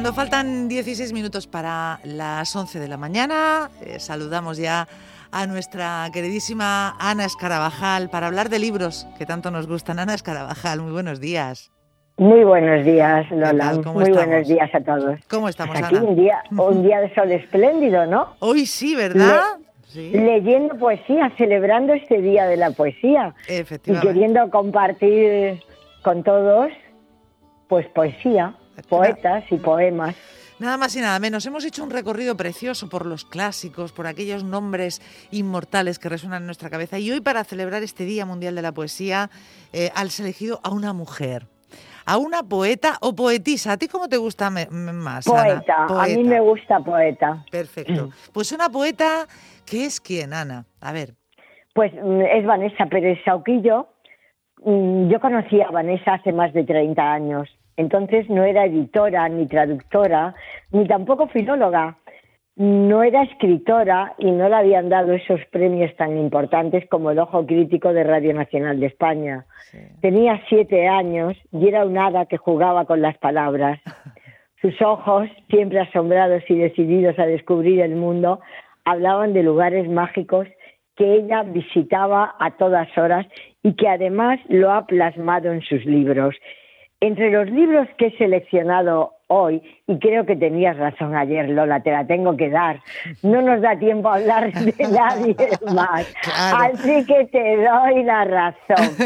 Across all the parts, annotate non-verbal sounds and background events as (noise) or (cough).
Cuando faltan 16 minutos para las 11 de la mañana, eh, saludamos ya a nuestra queridísima Ana Escarabajal para hablar de libros que tanto nos gustan. Ana Escarabajal, muy buenos días. Muy buenos días, Lola. Muy buenos días a todos. ¿Cómo estamos, aquí Un día, un día de sol espléndido, ¿no? Hoy sí, ¿verdad? Leyendo poesía, celebrando este día de la poesía. Efectivamente. Y queriendo compartir con todos, pues poesía poetas y poemas. Nada más y nada menos. Hemos hecho un recorrido precioso por los clásicos, por aquellos nombres inmortales que resuenan en nuestra cabeza. Y hoy, para celebrar este Día Mundial de la Poesía, eh, has elegido a una mujer. A una poeta o poetisa. ¿A ti cómo te gusta más? Poeta. A mí me gusta poeta. Perfecto. (clears throat) Pues una poeta, ¿qué es quién, Ana? A ver. Pues mm, es Vanessa Pérez Sauquillo. Mm, yo conocí a Vanessa hace más de 30 años. Entonces no era editora, ni traductora, ni tampoco filóloga. No era escritora y no le habían dado esos premios tan importantes como el Ojo Crítico de Radio Nacional de España. Tenía siete años y era un hada que jugaba con las palabras. Sus ojos, siempre asombrados y decididos a descubrir el mundo, hablaban de lugares mágicos que ella visitaba a todas horas y que además lo ha plasmado en sus libros. Entre los libros que he seleccionado hoy, y creo que tenías razón ayer, Lola, te la tengo que dar, no nos da tiempo a hablar de (laughs) nadie más. Así que te doy la razón.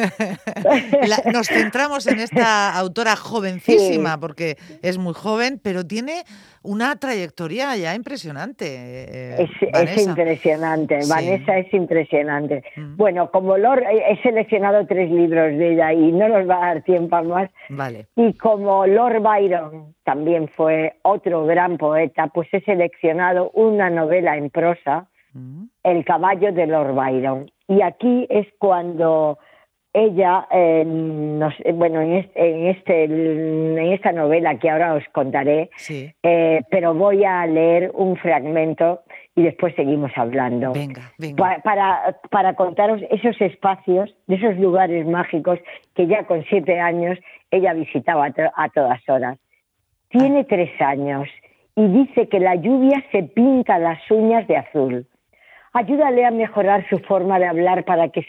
(laughs) nos centramos en esta autora jovencísima, porque es muy joven, pero tiene una trayectoria ya impresionante. Eh, es, impresionante, Vanessa es impresionante. Mm. Bueno, como Lord, he seleccionado tres libros de ella y no nos va a dar tiempo a más. Vale. Y como Lord Byron también fue otro gran poeta, pues he seleccionado una novela en prosa, mm. El caballo de Lord Byron. Y aquí es cuando ella, eh, bueno, en, este, este, en, esta novela que ahora os contaré, eh, pero voy a leer un fragmento y después seguimos hablando. Venga, venga. para, para contaros esos espacios, de esos lugares mágicos que ya con siete años ella visitaba a, todas horas. Tiene tres años y dice que la lluvia se pinta las uñas de azul Ayúdale a mejorar su forma de hablar para que,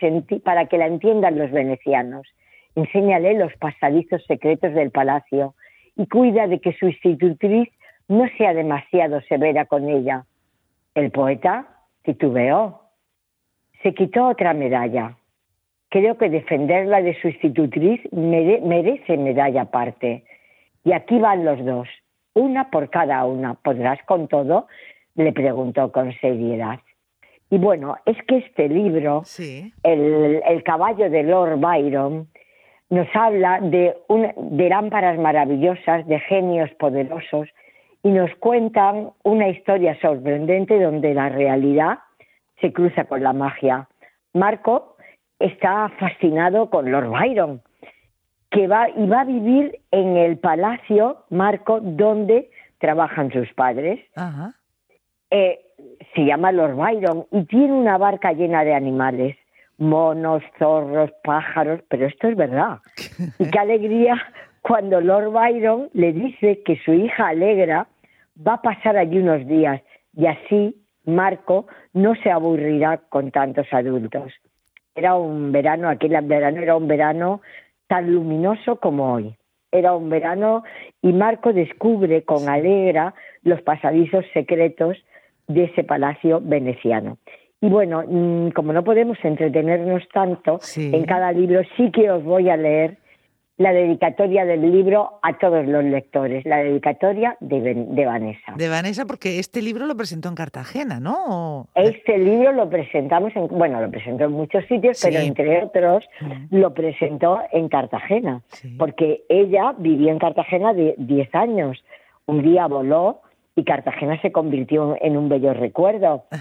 para que la entiendan los venecianos. Enséñale los pasadizos secretos del palacio y cuida de que su institutriz no sea demasiado severa con ella. El poeta titubeó. Se quitó otra medalla. Creo que defenderla de su institutriz merece medalla aparte. Y aquí van los dos, una por cada una. ¿Podrás con todo? le preguntó con seriedad. Y bueno, es que este libro, el, caballo de Lord Byron, nos habla de, de lámparas maravillosas, de genios poderosos, y nos cuentan una historia sorprendente donde la realidad se cruza con la magia. Marco está fascinado con Lord Byron, que va y va a vivir en el palacio, Marco, donde trabajan sus padres. Ajá. Eh, se llama Lord Byron y tiene una barca llena de animales, monos, zorros, pájaros, pero esto es verdad. (laughs) Y qué alegría cuando Lord Byron le dice que su hija Alegra va a pasar allí unos días y así Marco no se aburrirá con tantos adultos. Era un verano, aquel verano era un verano tan luminoso como hoy. Era un verano y Marco descubre con Alegra los pasadizos secretos de ese palacio veneciano. Y bueno, mm, como no podemos entretenernos tanto, en cada libro sí que os voy a leer la dedicatoria del libro a todos los lectores, la dedicatoria de, Vanessa. De Vanessa, porque este libro lo presentó en Cartagena, ¿no? Este libro lo presentamos, en, bueno, lo presentó en muchos sitios, pero entre otros lo presentó en Cartagena, porque ella vivió en Cartagena de 10 años. Un día voló y Cartagena se convirtió en un bello recuerdo. (laughs)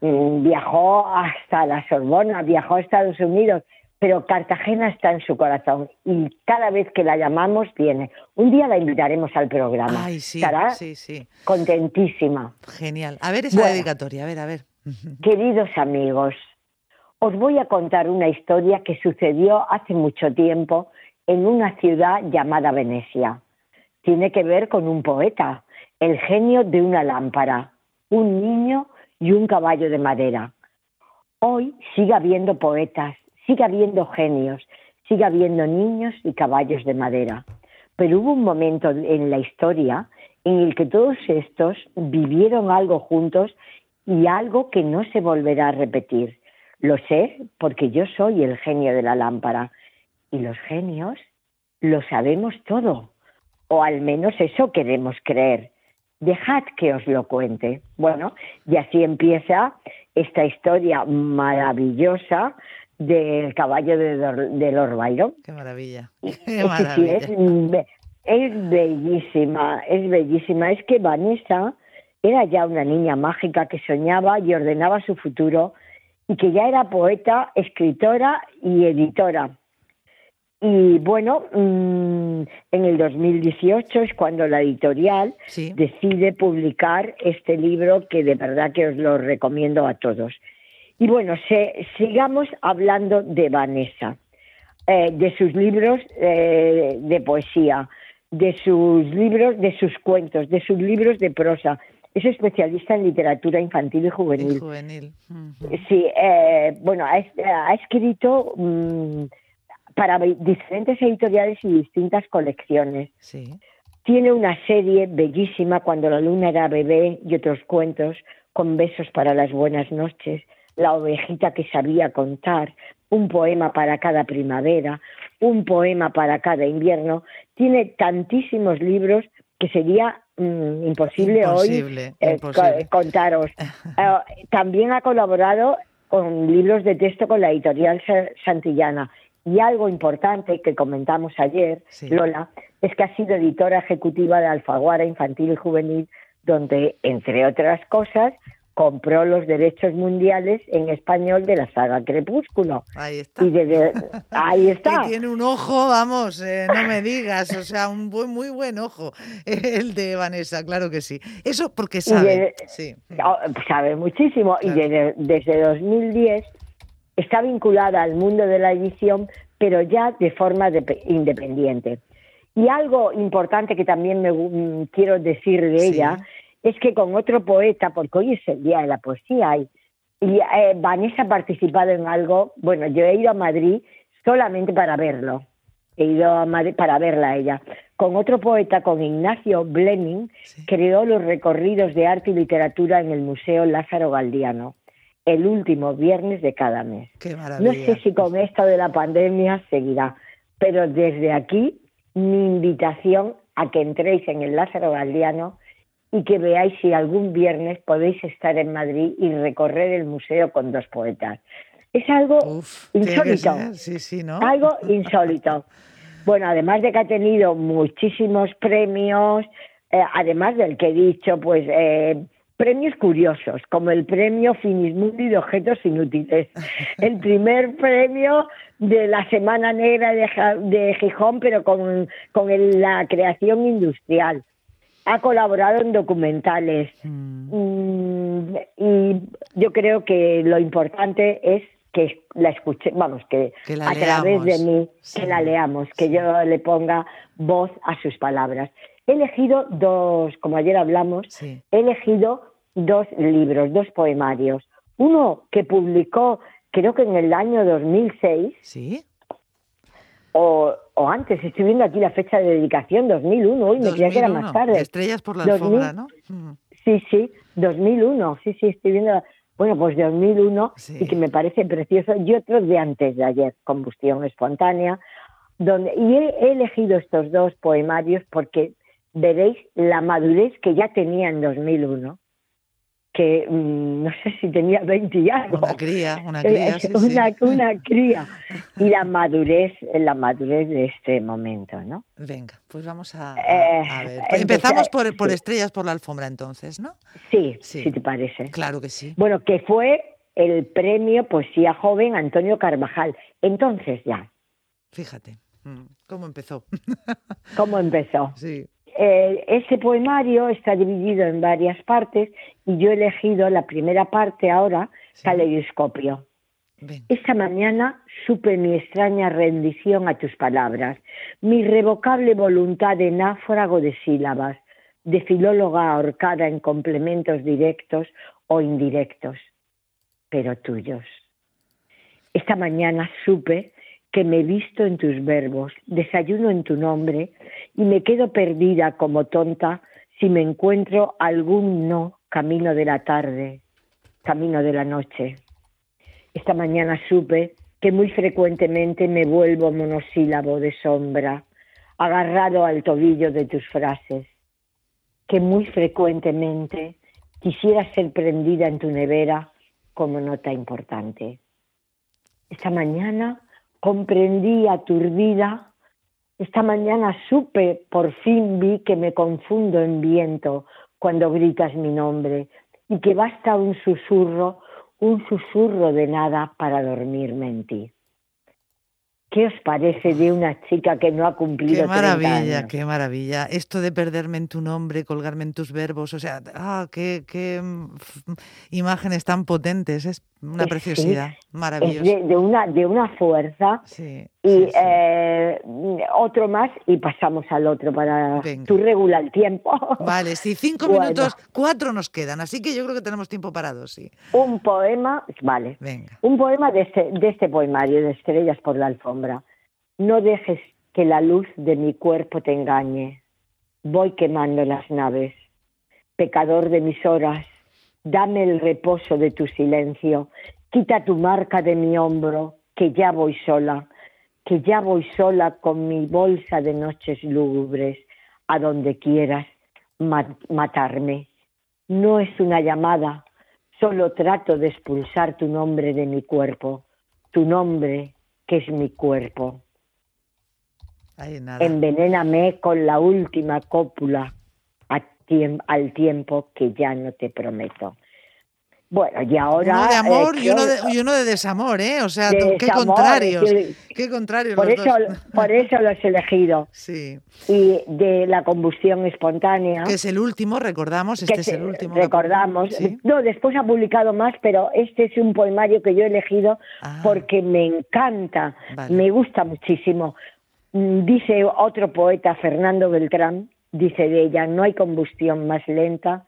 Mm, viajó hasta la Sorbona, viajó a Estados Unidos, pero Cartagena está en su corazón y cada vez que la llamamos viene. Un día la invitaremos al programa. Ay, sí, Estará sí, sí. contentísima. Genial. A ver esa dedicatoria, a ver, a ver. (laughs) Queridos amigos, os voy a contar una historia que sucedió hace mucho tiempo en una ciudad llamada Venecia. Tiene que ver con un poeta, El genio de una lámpara, un niño y un caballo de madera. Hoy sigue habiendo poetas, sigue habiendo genios, sigue habiendo niños y caballos de madera. Pero hubo un momento en la historia en el que todos estos vivieron algo juntos y algo que no se volverá a repetir. Lo sé porque yo soy el genio de la lámpara y los genios lo sabemos todo, o al menos eso queremos creer. Dejad que os lo cuente. Bueno, y así empieza esta historia maravillosa del caballo de, de Lord Byron. Qué maravilla. (laughs) Qué maravilla. es, es bellísima, es bellísima. Es que Vanessa era ya una niña mágica que soñaba y ordenaba su futuro y que ya era poeta, escritora y editora. Y bueno, mm, en el 2018 es cuando la editorial decide publicar este libro que de verdad que os lo recomiendo a todos. Y bueno, sigamos hablando de Vanessa, eh, de sus libros eh, de poesía, de sus libros, de sus cuentos, de sus libros de prosa. Es especialista en literatura infantil y juvenil. Sí, eh, bueno, ha, escrito mm, para diferentes editoriales y distintas colecciones. Sí. Tiene una serie bellísima, Cuando la luna era bebé y otros cuentos, con besos para las buenas noches, La ovejita que sabía contar, un poema para cada primavera, un poema para cada invierno. Tiene tantísimos libros que sería mm, imposible, hoy eh, contaros. (laughs) Eh, también ha colaborado con libros de texto con la editorial Santillana y algo importante que comentamos ayer, Lola, es que ha sido editora ejecutiva de Alfaguara Infantil y Juvenil, donde, entre otras cosas, compró los derechos mundiales en español de la saga Crepúsculo. Ahí está. ahí (laughs) está. tiene un ojo, vamos, eh, no me digas, o sea, un buen, muy buen ojo, (laughs) el de Vanessa, claro que sí. Eso porque sabe. sí. Oh, sabe muchísimo. Y desde, desde 2010 está vinculada al mundo de la edición, pero ya de forma independiente. Y algo importante que también me mm, quiero decir de ella es que con otro poeta, porque hoy es el Día de la Poesía, y, eh, Vanessa ha participado en algo, bueno, yo he ido a Madrid solamente para verlo, he ido a Madrid para verla a ella. Con otro poeta, con Ignacio Bleming, creó los recorridos de arte y literatura en el Museo Lázaro Galdiano el último viernes de cada mes. no sé si con esto de la pandemia seguirá, pero desde aquí mi invitación a que entréis en el Lázaro Galdiano y que veáis si algún viernes podéis estar en Madrid y recorrer el museo con dos poetas. Es algo insólito. Sí, sí, ¿no? Algo (laughs) insólito. Bueno, además de que ha tenido muchísimos premios, eh, además del que he dicho, pues eh, premios curiosos, como el premio Finismundi de Objetos Inútiles, (laughs) el primer premio de la Semana Negra de, Gijón, pero con, la creación industrial. Ha colaborado en documentales mm. Mm, y yo creo que lo importante es que la escuche, vamos, que, a través de mí, que la leamos, que yo le ponga voz a sus palabras. He elegido dos, como ayer hablamos, he elegido dos libros, dos poemarios. Uno que publicó, creo que en el año 2006. Sí. O, o antes, estoy viendo aquí la fecha de dedicación, 2001, hoy me creía que era más tarde. Estrellas por la alfombra, ¿no? Mm. Sí, sí, 2001, sí, sí, estoy viendo, bueno, pues 2001, y que me parece precioso, y otro de antes de ayer, Combustión Espontánea, donde, y he elegido estos dos poemarios porque veréis la madurez que ya tenía en 2001 que mm, no sé si tenía 20 y algo. Una cría, una cría, sí, una, una, cría. (laughs) Y la madurez, la madurez de este momento, ¿no? Venga, pues vamos a, eh, ver. Empezamos por, por Estrellas por la Alfombra entonces, ¿no? Sí, sí, si te parece. Claro que sí. Bueno, que fue el premio Poesía Joven Antonio Carvajal. Entonces ya. Fíjate, mm, ¿cómo empezó? ¿Cómo empezó? (laughs) Sí. Eh, ese poemario está dividido en varias partes y yo he elegido la primera parte ahora, Caleidoscopio. Esta mañana supe mi extraña rendición a tus palabras, mi irrevocable voluntad de náfrago de sílabas, de filóloga ahorcada en complementos directos o indirectos, pero tuyos. Esta mañana supe que me visto en tus verbos, desayuno en tu nombre y me quedo perdida como tonta si me encuentro algún no camino de la tarde, camino de la noche. Esta mañana supe que muy frecuentemente me vuelvo monosílabo de sombra, agarrado al tobillo de tus frases, que muy frecuentemente quisiera ser prendida en tu nevera como nota importante. Esta mañana comprendí aturdida, esta mañana supe, por fin vi que me confundo en viento cuando gritas mi nombre y que basta un susurro, un susurro de nada para dormirme en ti. ¿Qué os parece de una chica que no ha cumplido Qué maravilla, 30 años? qué maravilla. Esto de perderme en tu nombre, colgarme en tus verbos, o sea, ah, qué, qué mm, imágenes tan potentes, es una Sí, preciosidad, Es maravilloso. de, de una, de una fuerza Sí, y sí. eh, otro más y pasamos al otro para Venga. tú regula el tiempo. Vale, sí, cinco (laughs) Bueno. minutos, cuatro nos quedan, así que yo creo que tenemos tiempo para dos, sí. Un poema, vale. Venga. Un poema de este, de este poemario, de Estrellas por la alfombra. No dejes que la luz de mi cuerpo te engañe. Voy quemando las naves. Pecador de mis horas, dame el reposo de tu silencio. Quita tu marca de mi hombro, que ya voy sola, que ya voy sola con mi bolsa de noches lúgubres, a donde quieras ma- matarme. No es una llamada, solo trato de expulsar tu nombre de mi cuerpo, tu nombre que es mi cuerpo. Nada. Envenéname con la última cópula a al tiempo que ya no te prometo. Bueno, y ahora... Uno de amor eh, y, uno de, y uno de desamor, ¿eh? O sea, qué contrarios. que- Qué contrarios por, los eso, dos. por eso lo he elegido. Sí, Y de la combustión espontánea... que es el último, recordamos, este es el último. recordamos. Sí. No, después ha publicado más, pero este es un poemario que yo he elegido Ah. porque me encanta, Vale. me gusta muchísimo. Mm, Dice otro poeta, Fernando Beltrán, dice de ella, no hay combustión más lenta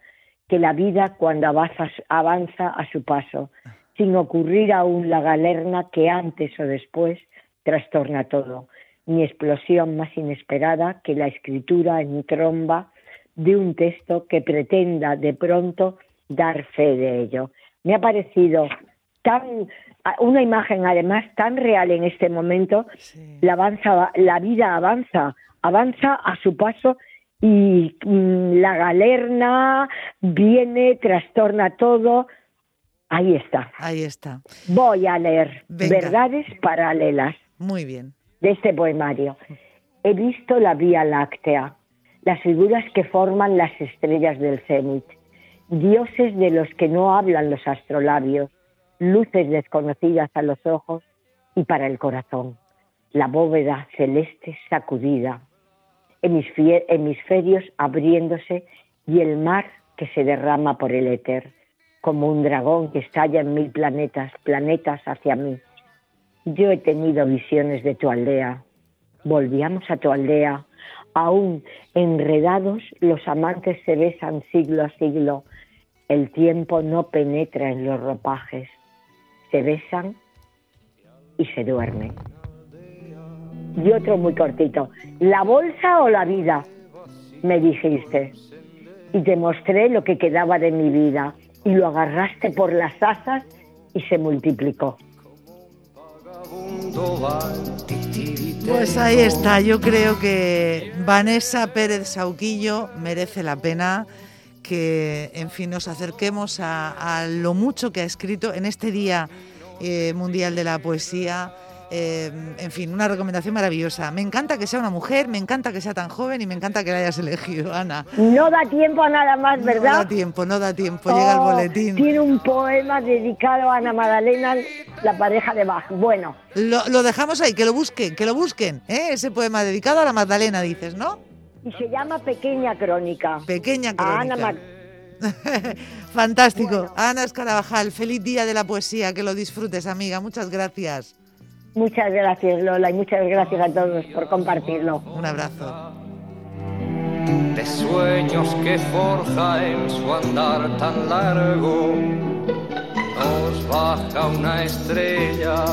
que la vida cuando avanza, avanza a su paso, sin ocurrir aún la galerna que antes o después trastorna todo, ni explosión más inesperada que la escritura en tromba de un texto que pretenda de pronto dar fe de ello. Me ha parecido tan una imagen además tan real en este momento. Sí. La avanza, la vida avanza, avanza a su paso y mm, la galerna viene, trastorna todo. Ahí está. Ahí está. Voy a leer Venga. verdades paralelas Muy bien. de este poemario. He visto la Vía Láctea, las figuras que forman las estrellas del cenit, dioses de los que no hablan los astrolabios, luces desconocidas a los ojos y para el corazón, la bóveda celeste sacudida, hemisferios abriéndose y el mar que se derrama por el éter, como un dragón que estalla en mil planetas, planetas hacia mí. Yo he tenido visiones de tu aldea. Volvíamos a tu aldea. Aún enredados, los amantes se besan siglo a siglo. El tiempo no penetra en los ropajes. Se besan y se duermen. Y otro muy cortito. ¿La bolsa o la vida? Me dijiste. Y te mostré lo que quedaba de mi vida. Y lo agarraste por las asas y se multiplicó. Pues ahí está. Yo creo que Vanessa Pérez Sauquillo merece la pena que, en fin, nos acerquemos a, a lo mucho que ha escrito en este Día eh, Mundial de la Poesía. Eh, en fin, una recomendación maravillosa. Me encanta que sea una mujer, me encanta que sea tan joven y me encanta que la hayas elegido, Ana. No da tiempo a nada más, No ¿verdad? da tiempo, no da tiempo. Llega el Oh, boletín. Tiene un poema dedicado a Ana Magdalena, la pareja de Bach. Bueno, Lo, lo dejamos ahí, que lo busquen, que lo busquen. ¿eh? Ese poema dedicado a la Magdalena, dices, ¿no? y se llama Pequeña Crónica. Pequeña A Ana crónica. Mag- (laughs) Fantástico. Bueno. Ana Escarabajal, feliz día de la poesía, que lo disfrutes, amiga. Muchas gracias. Muchas gracias, Lola, y muchas gracias a todos por compartirlo. Un abrazo. de sueños que forja en su andar tan largo. Nos baja una estrella